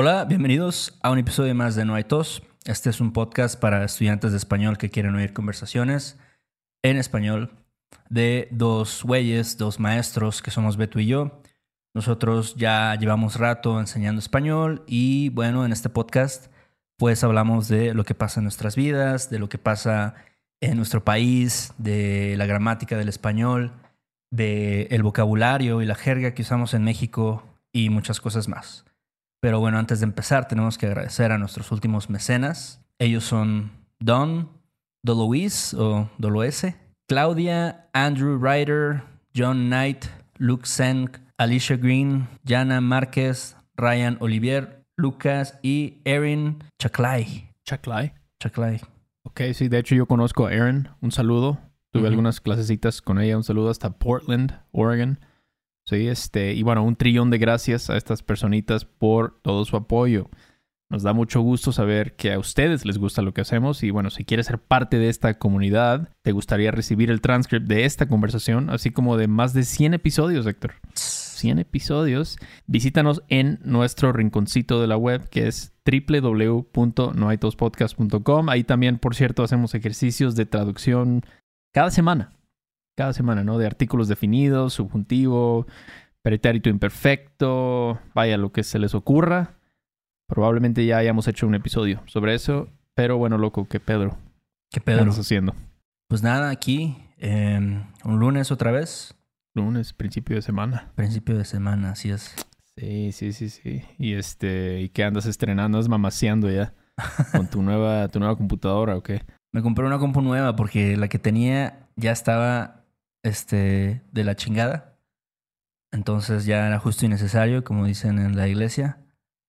Hola, bienvenidos a un episodio más de No hay tos. Este es un podcast para estudiantes de español que quieren oír conversaciones en español de dos güeyes, dos maestros que somos Beto y yo. Nosotros ya llevamos rato enseñando español y bueno, en este podcast pues hablamos de lo que pasa en nuestras vidas, de lo que pasa en nuestro país, de la gramática del español, de el vocabulario y la jerga que usamos en México y muchas cosas más. Pero bueno, antes de empezar tenemos que agradecer a nuestros últimos mecenas. Ellos son Don, Dolois o Doloese, Claudia, Andrew Ryder, John Knight, Luke Senk, Alicia Green, Jana Márquez, Ryan Olivier, Lucas y Erin Chaclay. Chaclay. Chaclay. Ok, sí, de hecho yo conozco a Erin. Un saludo. Tuve algunas clasecitas con ella. Un saludo hasta Portland, Oregon. Sí, este, y bueno, un trillón de gracias a estas personitas por todo su apoyo. Nos da mucho gusto saber que a ustedes les gusta lo que hacemos y bueno, si quieres ser parte de esta comunidad, te gustaría recibir el transcript de esta conversación, así como de más de 100 episodios, Héctor. 100 episodios. Visítanos en nuestro rinconcito de la web que es www.noaitospodcast.com. Ahí también, por cierto, hacemos ejercicios de traducción cada semana cada semana, ¿no? De artículos definidos, subjuntivo, pretérito imperfecto, vaya, lo que se les ocurra. Probablemente ya hayamos hecho un episodio sobre eso, pero bueno, loco, ¿qué Pedro? ¿Qué Pedro? estás haciendo? Pues nada, aquí, em, un lunes otra vez. Lunes, principio de semana. Principio de semana, así es. Sí, sí, sí, sí. Y este, ¿y qué andas estrenando? ¿Andas mamaseando ya? ¿Con tu nueva, tu nueva computadora o qué? Me compré una compu nueva porque la que tenía ya estaba este, de la chingada. Entonces ya era justo y necesario, como dicen en la iglesia.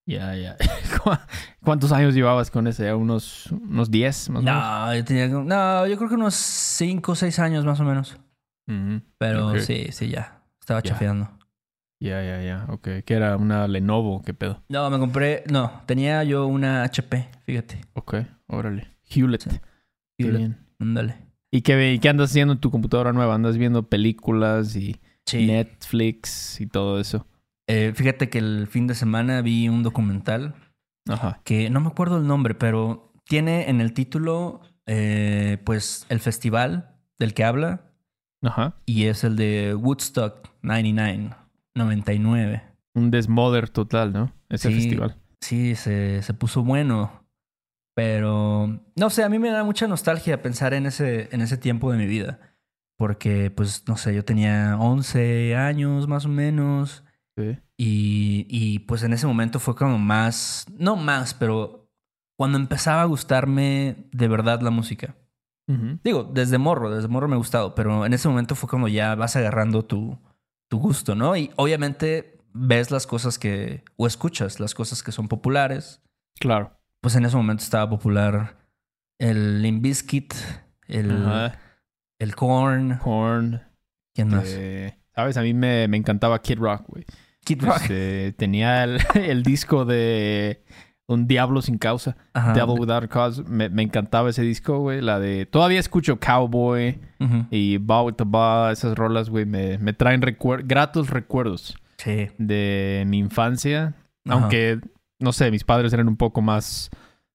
Ya, ya. ¿Cuántos años llevabas con ese? ¿Unos, unos 10 más o no, Yo tenía, no, yo creo que unos 5 o 6 años más o menos. Pero sí, sí, ya. Estaba chafeando. Ya, ya, ya. Ok. ¿Qué era? ¿Una Lenovo? ¿Qué pedo? No, me compré... No, tenía yo una HP, fíjate. Ok, órale. Hewlett. Hewlett. Ándale. ¿Y qué, qué andas haciendo en tu computadora nueva? ¿Andas viendo películas y Netflix y todo eso? Eh, fíjate que el fin de semana vi un documental Ajá. que no me acuerdo el nombre, pero tiene en el título eh, pues el festival del que habla. Ajá. Y es el de Woodstock 99, 99. Un desmoder total, ¿no? Ese festival. Sí, se, se puso bueno. Pero, no sé, a mí me da mucha nostalgia pensar en ese, en ese tiempo de mi vida. Porque, pues, no sé, yo tenía 11 años más o menos. Sí. Y, y pues en ese momento fue como más, no más, pero cuando empezaba a gustarme de verdad la música. Digo, desde morro, desde morro me ha gustado, pero en ese momento fue como ya vas agarrando tu, tu gusto, ¿no? Y obviamente ves las cosas que, o escuchas las cosas que son populares. Claro pues en ese momento estaba popular el Limp Bizkit, el, el Korn. Korn. ¿Quién más? Sabes, a mí me, me, encantaba Kid Rock, güey. Kid Rock. Este, tenía el, el, disco de Un Diablo sin causa. Devil Without Cause. Me, me, encantaba ese disco, güey. La de... Todavía escucho Cowboy y Bow with the Ba. Esas rolas, güey, me, me traen gratos recuerdos. Sí. De mi infancia. Aunque no sé, mis padres eran un poco más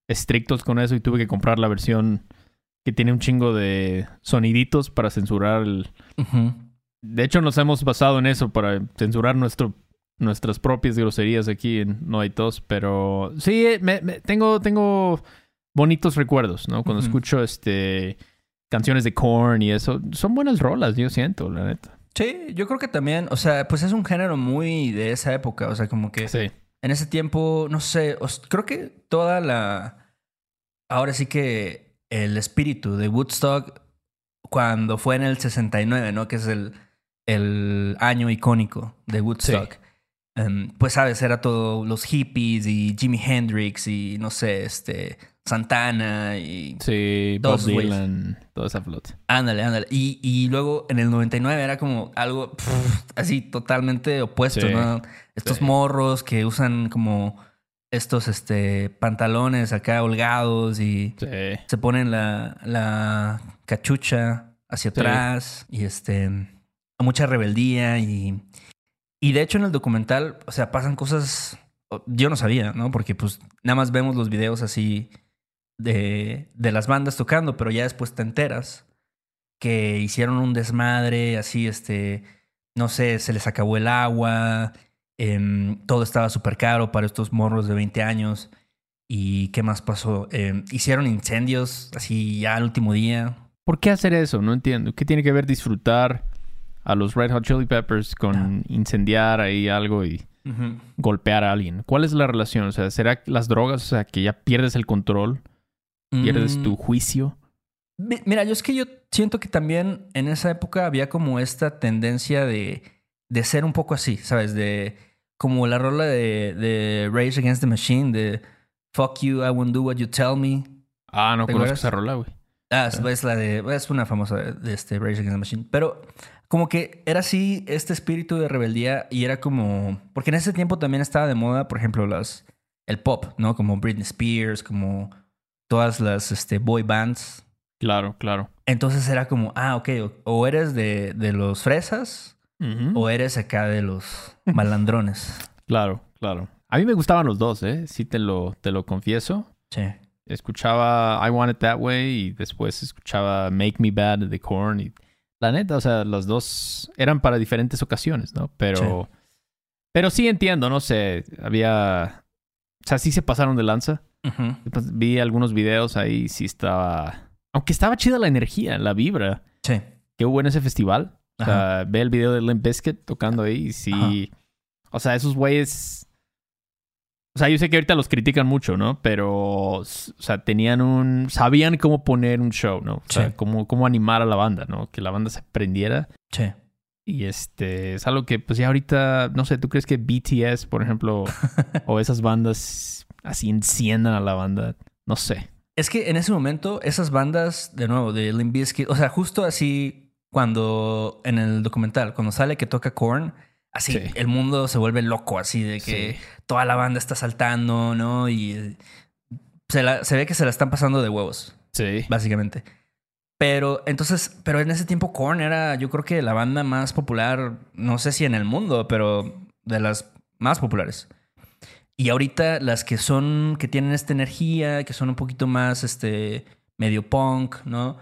estrictos con eso y tuve que comprar la versión que tiene un chingo de soniditos para censurar el... De hecho, nos hemos basado en eso para censurar nuestro, nuestras propias groserías aquí en No hay tos, pero sí, me, tengo, tengo bonitos recuerdos, ¿no? Cuando escucho este canciones de Korn y eso, son buenas rolas, yo siento, la neta. Sí, yo creo que también, o sea, pues es un género muy de esa época, o sea, como que... Sí en ese tiempo, no sé, creo que toda la... Ahora sí que el espíritu de Woodstock, cuando fue en el 69, ¿no? Que es el, el año icónico de Woodstock. Em, pues, sabes, era todo los hippies y Jimi Hendrix y, no sé, este... Santana y... Sí, Bob Dylan, toda esa flota. Ándale, ándale. Y, y, luego en el 99 era como algo así totalmente opuesto, ¿no? Estos morros que usan como estos este, pantalones acá holgados y se ponen la, la cachucha hacia atrás y este mucha rebeldía y, y de hecho en el documental, o sea, pasan cosas yo no sabía, ¿no? Porque pues nada más vemos los videos así de, de las bandas tocando, pero ya después te enteras que hicieron un desmadre, así, este, no sé, se les acabó el agua, em, todo estaba súper caro para estos morros de 20 años. ¿Y qué más pasó? Em, hicieron incendios así ya al último día. ¿Por qué hacer eso? No entiendo. ¿Qué tiene que ver disfrutar a los Red Hot Chili Peppers con Ah. incendiar ahí algo y golpear a alguien? ¿Cuál es la relación? O sea, ¿será las drogas? O sea, que ya pierdes el control, pierdes Mm, tu juicio. Mi- Mira, yo es que yo siento que también en esa época había como esta tendencia de, de ser un poco así, ¿sabes? De como la rola de, de Rage Against the Machine, de Fuck you, I won't do what you tell me. Ah, no ¿Te conozco esa rola, güey. Ah, es, es la de. Es una famosa de, de este Rage Against the Machine. Pero como que era así este espíritu de rebeldía y era como. Porque en ese tiempo también estaba de moda, por ejemplo, las. El pop, ¿no? Como Britney Spears, como todas las este, boy bands. Claro, claro. Entonces era como, ah, ok, o, o eres de, de los fresas o eres acá de los malandrones. Claro, claro. A mí me gustaban los dos, ¿eh? Sí te lo, te lo confieso. Sí. Escuchaba I Want It That Way y después escuchaba Make Me Bad de The Korn. Y la neta, o sea, los dos eran para diferentes ocasiones, ¿no? Pero, pero sí entiendo, no sé, había... O sea, sí se pasaron de lanza. Ujú. Después vi algunos videos ahí, sí estaba... Aunque estaba chida la energía, la vibra Sí. que hubo en ese festival. O Ajá. sea, ve el video de Limp Bizkit tocando ahí y sí... O sea, esos güeyes... O sea, yo sé que ahorita los critican mucho, ¿no? Pero, o sea, tenían un... Sabían cómo poner un show, ¿no? O sea, Sí. cómo, cómo animar a la banda, ¿no? Que la banda se prendiera. Sí. Y este... Es algo que, pues ya ahorita... No sé, ¿tú crees que BTS, por ejemplo, o esas bandas así enciendan a la banda? No sé. Es que en ese momento, esas bandas, de nuevo, de Limp Bizkit, o sea, justo así cuando en el documental, cuando sale que toca Korn, así Sí. el mundo se vuelve loco, así de que Sí. toda la banda está saltando, ¿no? Y eh, se, la- se ve que se la están pasando de huevos, Sí. básicamente. Pero entonces, pero en ese tiempo Korn era, yo creo que la banda más popular, no sé si en el mundo, pero de las más populares. Y ahorita las que son, que tienen esta energía, que son un poquito más, este, medio punk, ¿no?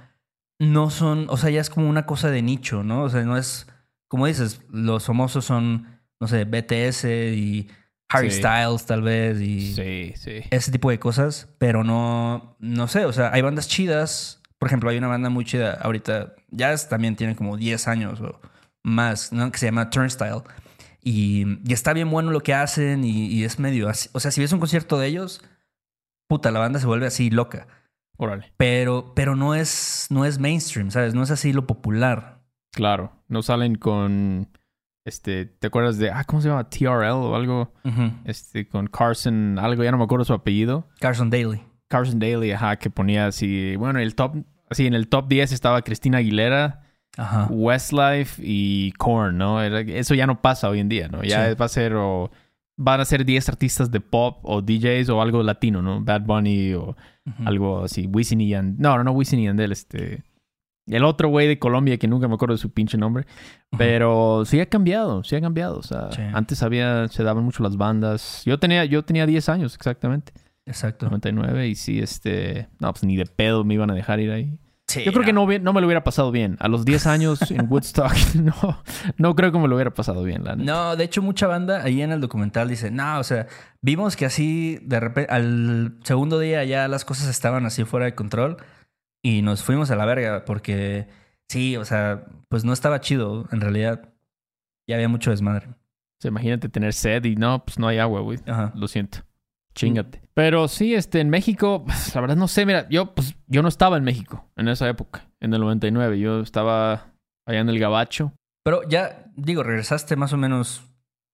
No son, o sea, ya es como una cosa de nicho, ¿no? O sea, no es, como dices, los famosos son, no sé, BTS y Harry Sí. Styles tal vez y Sí, sí. ese tipo de cosas, pero no, no sé, o sea, hay bandas chidas. Por ejemplo, hay una banda muy chida ahorita, ya es- también tiene como 10 años o más, ¿no? Que se llama Turnstile. Y, y está bien bueno lo que hacen y, y es medio así. O sea, si ves un concierto de ellos, puta, la banda se vuelve así loca. Órale. Pero, pero no es, no es mainstream, ¿sabes? No es así lo popular. Claro, no salen con este, ¿te acuerdas de ah, cómo se llama? TRL o algo, este con Carson, algo ya no me acuerdo su apellido. Carson Daly. Carson Daly, ajá, que ponía así, bueno, el top así en el top 10 estaba Cristina Aguilera, Ajá. Westlife y Korn, ¿no? Eso ya no pasa hoy en día, ¿no? Ya Sí. va a ser o van a ser 10 artistas de pop o DJs o algo latino, ¿no? Bad Bunny o algo así, Wisin y Yandel. No, no, no Wisin y Yandel, este el otro güey de Colombia que nunca me acuerdo de su pinche nombre. Pero sí ha cambiado, sí ha cambiado. O sea, Sí. antes había, se daban mucho las bandas. Yo tenía, yo tenía 10 años exactamente, Exacto. 99, y sí, este, no, pues ni de pedo me iban a dejar ir ahí. Sí, Yo creo que no, no me lo hubiera pasado bien. A los 10 años en Woodstock, no, no creo que me lo hubiera pasado bien, la neta. No, de hecho, mucha banda ahí en el documental dice, no, o sea, vimos que así de repente, al segundo día ya las cosas estaban así fuera de control y nos fuimos a la verga porque sí, o sea, pues no estaba chido en realidad. Ya había mucho desmadre. O sea, imagínate tener sed y no, pues no hay agua, güey. Lo siento. Chingate. Pero sí, este, en México, pues, la verdad no sé, mira, yo, pues, yo no estaba en México en esa época, en el 99. Yo estaba allá en el Gabacho, Pero ya, digo, regresaste más o menos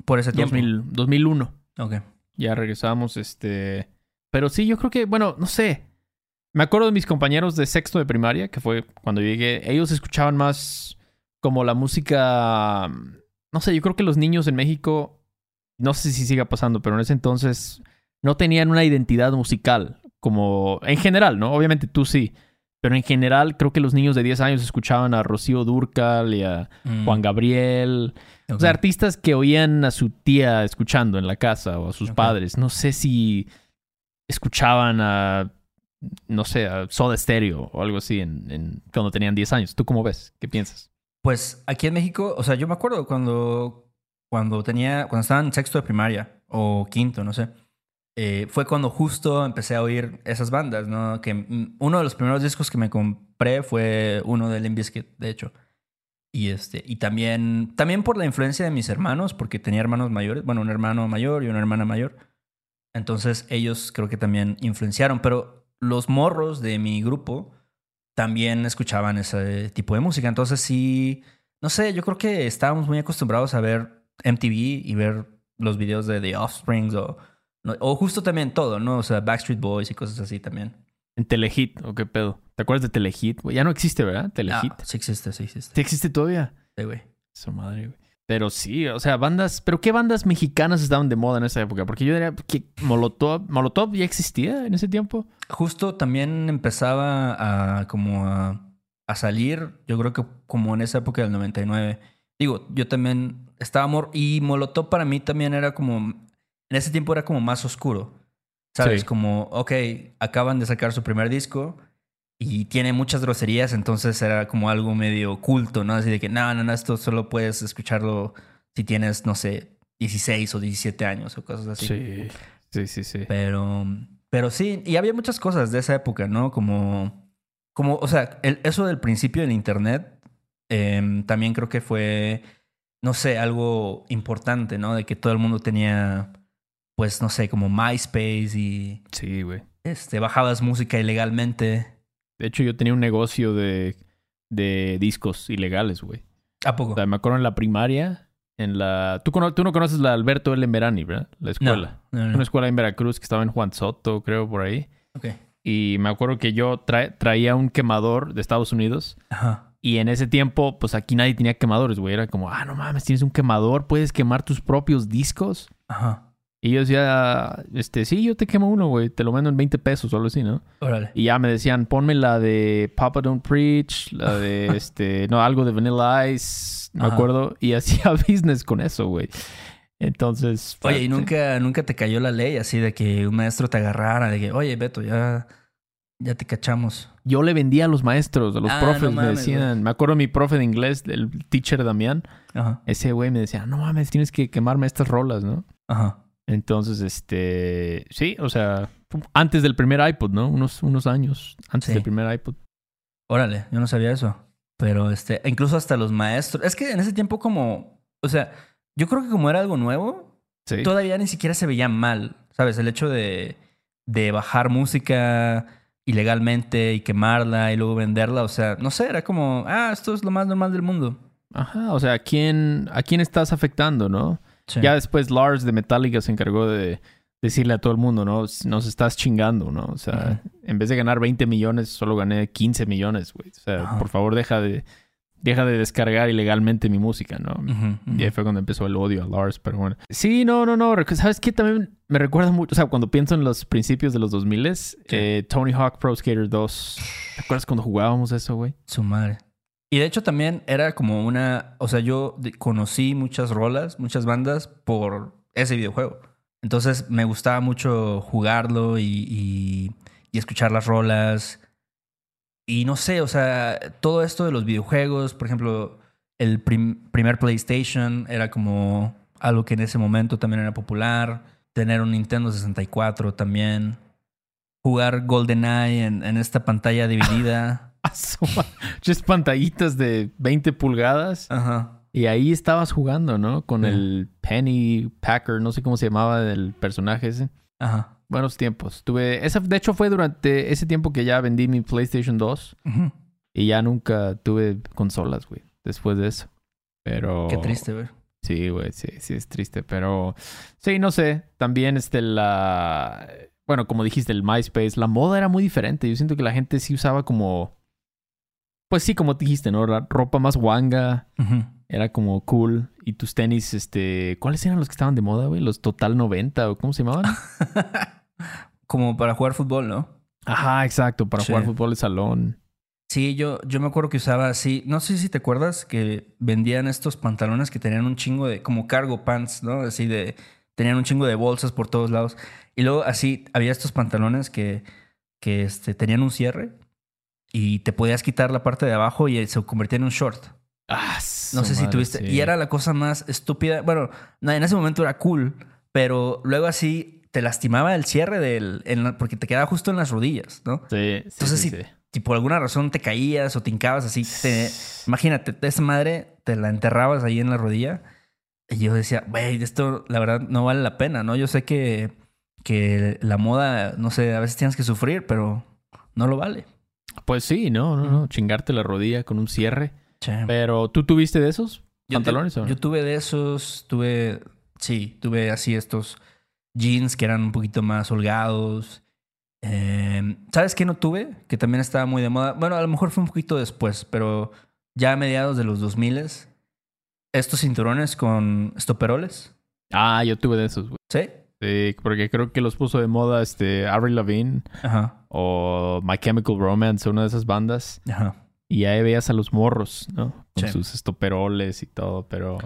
por ese tiempo. 2000, 2001. Ok. Ya regresamos, este... Pero sí, yo creo que, bueno, no sé. Me acuerdo de mis compañeros de sexto de primaria, que fue cuando llegué. Ellos escuchaban más como la música... No sé, yo creo que los niños en México, no sé si siga pasando, pero en ese entonces no tenían una identidad musical, como en general, ¿no? Obviamente tú sí, Pero en general, creo que los niños de 10 años escuchaban a Rocío Durcal y a Mm, Juan Gabriel. O sea, artistas que oían a su tía escuchando en la casa o a sus padres. No sé si escuchaban a, no sé, a Soda Stereo o algo así en, en- cuando tenían 10 años. ¿Tú cómo ves? ¿Qué piensas? Pues aquí en México, o sea, yo me acuerdo cuando, cuando tenía, cuando estaba en sexto de primaria o quinto, no sé, eh, fue cuando justo empecé a oír esas bandas, ¿no? Que mm, uno de los primeros discos que me compré fue uno de Limp Bizkit, de hecho. Y este, y también, también por la influencia de mis hermanos, porque tenía hermanos mayores, bueno, un hermano mayor y una hermana mayor. Entonces ellos creo que también influenciaron, pero los morros de mi grupo también escuchaban ese tipo de música. Entonces sí, no sé, yo creo que estábamos muy acostumbrados a ver MTV y ver los videos de The Offspring o, no, o justo también todo, ¿no? O sea, Backstreet Boys y cosas así también. En Telehit, ¿o qué pedo? ¿Te acuerdas de Telehit? Ya no existe, ¿verdad? Telehit. Ah, sí existe, sí existe. ¿Sí existe todavía? Sí, güey. Su madre, güey. Pero sí, o sea, bandas... ¿Pero qué bandas mexicanas estaban de moda en esa época? Porque yo diría que Molotov... ¿Molotov ya existía en ese tiempo? Justo también empezaba a como a, a salir, yo creo que como en esa época del 99. Digo, yo también estaba amor y Molotov para mí también era como en ese tiempo era como más oscuro. ¿Sabes? Sí. Como, ok, acaban de sacar su primer disco y tiene muchas groserías, entonces era como algo medio culto, ¿no? Así de que, no, no, no, esto solo puedes escucharlo si tienes, no sé, 16 o 17 años o cosas así. Sí. Sí, sí, sí. Pero, pero sí, y había muchas cosas de esa época, ¿no? Como, como o sea, el- eso del principio del Internet em, también creo que fue, no sé, algo importante, ¿no? De que todo el mundo tenía, pues, no sé, como MySpace y Sí, güey. este, bajabas música ilegalmente. De hecho, yo tenía un negocio de, de discos ilegales, güey. ¿A poco? O sea, me acuerdo en la primaria, en la... Tú, cono- tú no conoces la Alberto L. Merani, ¿verdad? La no, escuela. no, no. Una escuela en Veracruz que estaba en Juan Soto, creo, por ahí. Ok. Y me acuerdo que yo tra- traía un quemador de Estados Unidos. Ajá. Y en ese tiempo, pues aquí nadie tenía quemadores, güey. Era como, ah, no mames, tienes un quemador, puedes quemar tus propios discos. Ajá. Y yo decía, este, sí, yo te quemo uno, güey. Te lo vendo en 20 pesos o algo así, ¿no? Órale. Y ya me decían, ponme la de Papa Don't Preach, la de este, no, algo de Vanilla Ice, no me acuerdo. Y hacía business con eso, güey. Entonces. Oye, ¿y nunca, nunca te cayó la ley así de que un maestro te agarrara? De que, oye, Beto, ya, ya te cachamos. Yo le vendía a los maestros, a los Ah, profes, no me decían. Me acuerdo mi profe de inglés, el teacher Damián. Ajá. Ese güey me decía, no mames, tienes que quemarme estas rolas, ¿no? Ajá. Entonces, este. Sí, o sea, antes del primer iPod, ¿no? Unos, unos años antes Sí. del primer iPod. Órale, yo no sabía eso. Pero este, incluso hasta los maestros. Es que en ese tiempo, como, o sea, yo creo que como era algo nuevo, Sí. todavía ni siquiera se veía mal. ¿Sabes? El hecho de, de bajar música ilegalmente y quemarla y luego venderla. O sea, no sé, era como, ah, esto es lo más normal del mundo. Ajá, o sea, ¿a quién, ¿a quién estás afectando, no? Sí. Ya después Lars de Metallica se encargó de decirle a todo el mundo, ¿no? Nos estás chingando, ¿no? O sea, en vez de ganar 20 millones, solo gané 15 millones, güey. O sea, Ajá. por favor, deja de, deja de descargar ilegalmente mi música, ¿no? Y ahí fue cuando empezó el odio a Lars, pero bueno. Sí, no, no, no. ¿Sabes qué? También me recuerda mucho, o sea, cuando pienso en los principios de los 2000 eh, Tony Hawk Pro Skater 2. ¿Te acuerdas cuando jugábamos eso, güey? Su madre. Y de hecho también era como una, o sea, yo conocí muchas rolas, muchas bandas por ese videojuego. Entonces me gustaba mucho jugarlo y, y- escuchar las rolas. Y no sé, o sea, todo esto de los videojuegos, por ejemplo, el prim- primer PlayStation era como algo que en ese momento también era popular. Tener un Nintendo 64 también. Jugar GoldenEye en, en esta pantalla dividida. Just pantallitas de 20 pulgadas. Ajá. Y ahí estabas jugando, ¿no? Con Sí. el Penny Packer, no sé cómo se llamaba el personaje ese. Ajá. Buenos tiempos. Tuve. Esa, de hecho, fue durante ese tiempo que ya vendí mi PlayStation 2. Ujú. Y ya nunca tuve consolas, güey. Después de eso. Pero. Qué triste, güey. Sí, güey, sí, sí, es triste. Pero. Sí, no sé. También, este, la. Bueno, como dijiste, el MySpace. La moda era muy diferente. Yo siento que la gente sí usaba como. Pues sí, como dijiste, ¿no? La ropa más wanga. Ujú. Era como cool. Y tus tenis, este. ¿Cuáles eran los que estaban de moda, güey? Los Total 90 o cómo se llamaban? Como para jugar fútbol, ¿no? Ajá, exacto. Para Sí. jugar fútbol de salón. Sí, yo, yo me acuerdo que usaba así. No sé si te acuerdas que vendían estos pantalones que tenían un chingo de. como cargo pants, ¿no? Así de. Tenían un chingo de bolsas por todos lados. Y luego así había estos pantalones que, que este, tenían un cierre y te podías quitar la parte de abajo y se convertía en un short. Ah, no sé si tuviste. Y era la cosa más estúpida. Bueno, en ese momento era cool, pero luego así te lastimaba el cierre del. porque te quedaba justo en las rodillas, ¿no? Sí. Entonces, sí, si, si, por alguna razón te caías o te hincabas así, te, imagínate, esa madre te la enterrabas ahí en la rodilla. Y yo decía, güey, esto la verdad no vale la pena, ¿no? Yo sé que, que la moda, no sé, a veces tienes que sufrir, pero no lo vale. Pues sí, no, no, no. Chingarte la rodilla con un cierre. Pero, ¿tú tuviste de esos pantalones o no? Yo tuve de esos, tuve, sí, tuve así estos jeans que eran un poquito más holgados. Em, ¿Sabes qué no tuve? Que también estaba muy de moda. Bueno, a lo mejor fue un poquito después, pero ya a mediados de los 2000 estos cinturones con estoperoles. Ah, yo tuve de esos, güey. ¿Sí? Sí, porque creo que los puso de moda este Avril Lavigne Ajá. O My Chemical Romance, una de esas bandas. Ajá. Y ahí veías a los morros, ¿no? Con sus estoperoles y todo, pero...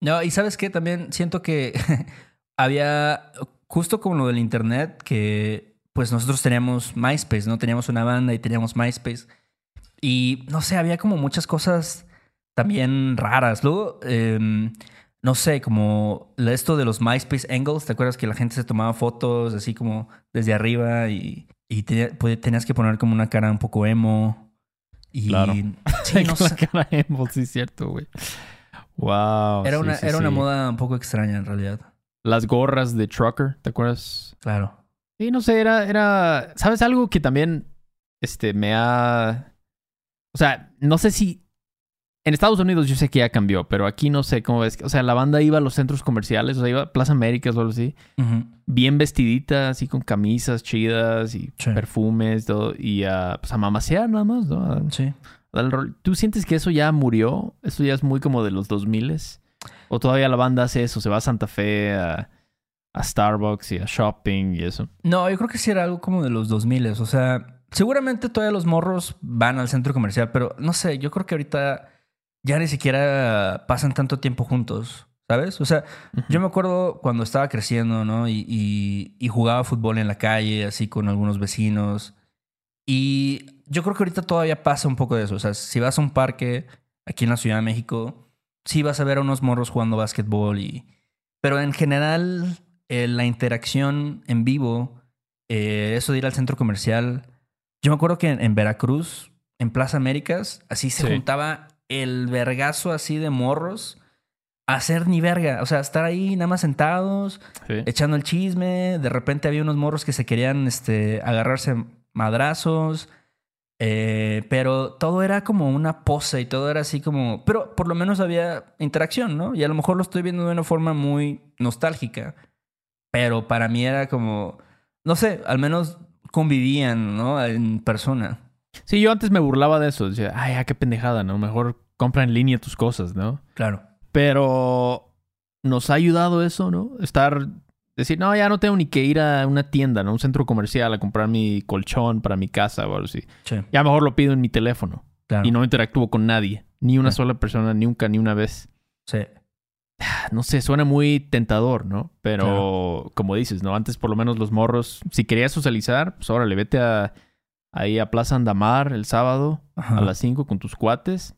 No, y sabes qué, también siento que había, justo como lo del internet, que pues nosotros teníamos MySpace, ¿no? Teníamos una banda y teníamos MySpace. Y no sé, había como muchas cosas también raras. Luego, em, no sé, como esto de los MySpace Angles, ¿te acuerdas que la gente se tomaba fotos así como desde arriba y, y pues, tenías que poner como una cara un poco emo? Y claro. Sí, no sé. cara emo, sí, cierto, güey. Wow. Era, una, era una moda un poco extraña en realidad. Las gorras de trucker, ¿te acuerdas? Claro. Sí, no sé, era, era. ¿Sabes algo que también este, me ha. O sea, no sé si en Estados Unidos yo sé que ya cambió, pero aquí no sé cómo ves. O sea, la banda iba a los centros comerciales, o sea, iba a Plaza Américas o algo así. Bien vestidita, así con camisas chidas y perfumes, todo, y a, pues a mamasear nada más, ¿no? sí. ¿Tú sientes que eso ya murió? ¿Eso ya es muy como de los 2000 ¿O todavía la banda hace eso? ¿Se va a Santa Fe, a, a Starbucks y a shopping y eso? No, yo creo que sí era algo como de los 2000 O sea, seguramente todavía los morros van al centro comercial, pero no sé, yo creo que ahorita ya ni siquiera pasan tanto tiempo juntos, ¿sabes? O sea, yo me acuerdo cuando estaba creciendo, ¿no? Y, jugaba fútbol en la calle, así con algunos vecinos. Y yo creo que ahorita todavía pasa un poco de eso. O sea, si vas a un parque aquí en la Ciudad de México, sí vas a ver a unos morros jugando básquetbol y... Pero en general, eh, la interacción en vivo, eh, eso de ir al centro comercial... Yo me acuerdo que en, Veracruz, en Plaza Américas, así se juntaba el vergazo así de morros hacer ni verga. O sea, estar ahí nada más sentados, echando el chisme. De repente había unos morros que se querían este, agarrarse madrazos. Eh, pero todo era como una pose y todo era así como. Pero por lo menos había interacción, ¿no? Y a lo mejor lo estoy viendo de una forma muy nostálgica. Pero para mí era como. No sé, al menos convivían, ¿no? En persona. Sí, yo antes me burlaba de eso. Decía, ay, qué pendejada, ¿no? Mejor compra en línea tus cosas, ¿no? Claro. Pero nos ha ayudado eso, ¿no? Estar, decir, no, ya no tengo ni que ir a una tienda, ¿no? Un centro comercial a comprar mi colchón para mi casa o algo así. Sí. Ya mejor lo pido en mi teléfono. Claro. Y no interactúo con nadie. Ni una sola persona, nunca, ni una vez. Sí. No sé, suena muy tentador, ¿no? Pero como dices, ¿no? Antes por lo menos los morros, si querías socializar, pues órale, vete a ahí a Plaza Andamar el sábado a las 5 con tus cuates.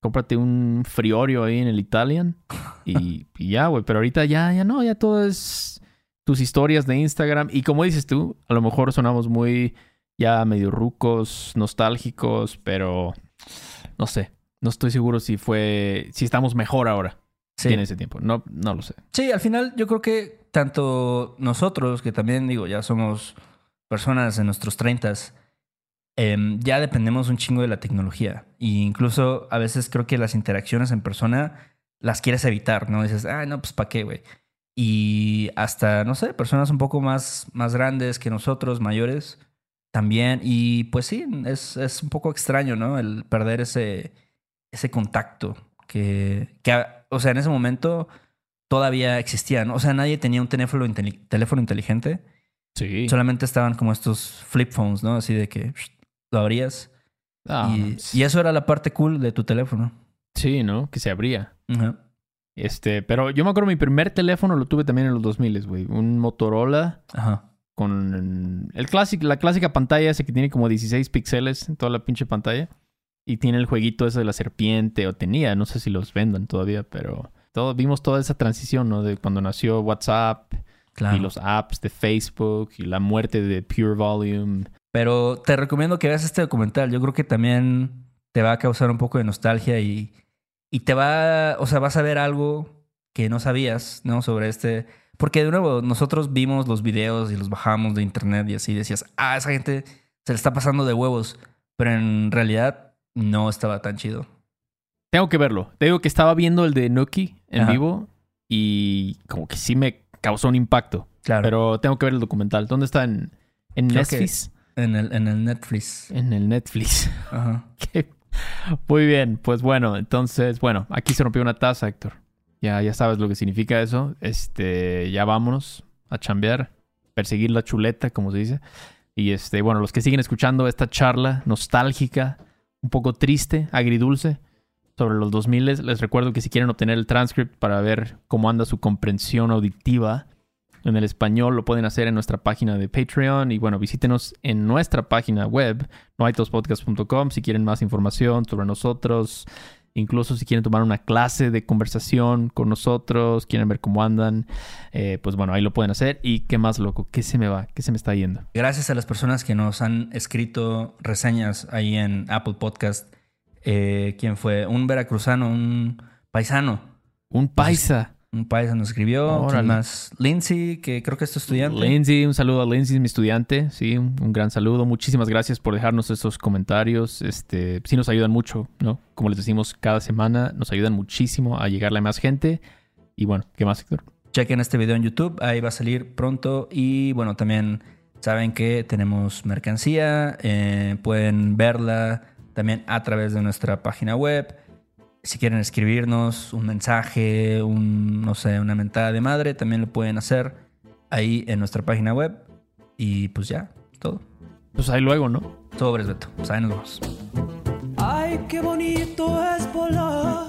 Cómprate un friorio ahí en el Italian y, ya, güey. Pero ahorita ya, ya no, ya todo es tus historias de Instagram. Y como dices tú, a lo mejor sonamos muy ya medio rucos, nostálgicos, pero no sé. No estoy seguro si fue, si estamos mejor ahora. Sí. En ese tiempo. No, no lo sé. Sí, al final yo creo que tanto nosotros, que también digo, ya somos personas en nuestros treintas, Em, ya dependemos un chingo de la tecnología. E incluso a veces creo que las interacciones en persona las quieres evitar, ¿no? Dices, ah, no, pues ¿para qué, güey? Y hasta, no sé, personas un poco más, más grandes que nosotros, mayores, también. Y pues sí, es, es un poco extraño, ¿no? El perder ese, ese contacto que, que, o sea, en ese momento todavía existía, ¿no? O sea, nadie tenía un teléfono, teléfono inteligente. Sí. Solamente estaban como estos flip phones, ¿no? Así de que lo abrías Ah, y, eso era la parte cool de tu teléfono. Sí, ¿no? Que se abría. Este, pero yo me acuerdo mi primer teléfono lo tuve también en los 2000, güey. Un Motorola. Ajá. Con el clásico, la clásica pantalla ese que tiene como 16 píxeles en toda la pinche pantalla. Y tiene el jueguito ese de la serpiente, o tenía, no sé si los vendan todavía, pero todo, vimos toda esa transición, ¿no? De cuando nació WhatsApp y los apps de Facebook y la muerte de Pure Volume. Pero te recomiendo que veas este documental. Yo creo que también te va a causar un poco de nostalgia y, y te va, o sea, vas a ver algo que no sabías, ¿no? Sobre este... Porque de nuevo, nosotros vimos los videos y los bajamos de internet y así decías, ah, esa gente se le está pasando de huevos. Pero en realidad no estaba tan chido. Tengo que verlo. Te digo que estaba viendo el de Nuki en vivo y como que sí me causó un impacto. Claro. Pero tengo que ver el documental. ¿Dónde está? ¿En, en Netflix? En el, en el Netflix. En el Netflix. Ajá. Muy bien. Pues bueno, entonces, bueno, aquí se rompió una taza, Héctor. Ya, ya sabes lo que significa eso. Este, ya vámonos a chambear, perseguir la chuleta, como se dice. Y este, bueno, los que siguen escuchando esta charla nostálgica, un poco triste, agridulce, sobre los 2000, les recuerdo que si quieren obtener el transcript para ver cómo anda su comprensión auditiva en el español, lo pueden hacer en nuestra página de Patreon. Y bueno, visítenos en nuestra página web, noaitospodcast.com, si quieren más información sobre nosotros. Incluso si quieren tomar una clase de conversación con nosotros, quieren ver cómo andan, eh, pues bueno, ahí lo pueden hacer. ¿Y qué más, loco? ¿Qué se me va? ¿Qué se me está yendo? Gracias a las personas que nos han escrito reseñas ahí en Apple Podcast. Eh, ¿Quién fue? Un veracruzano, un paisano. Un paisa. Un paisa nos escribió. más? Lindsay, que creo que es tu estudiante. Lindsay, un saludo a Lindsay, mi estudiante. Sí, un, gran saludo. Muchísimas gracias por dejarnos estos comentarios. Este, sí nos ayudan mucho, ¿no? Como les decimos cada semana, nos ayudan muchísimo a llegarle a más gente. Y bueno, ¿qué más, Héctor? Chequen este video en YouTube, ahí va a salir pronto. Y bueno, también saben que tenemos mercancía, eh, pueden verla también a través de nuestra página web si quieren escribirnos un mensaje, un, no sé, una mentada de madre, también lo pueden hacer ahí en nuestra página web. Y pues ya, todo. Pues ahí luego, ¿no? Sobres, Beto. Pues ahí nos vemos. Ay, qué bonito es volar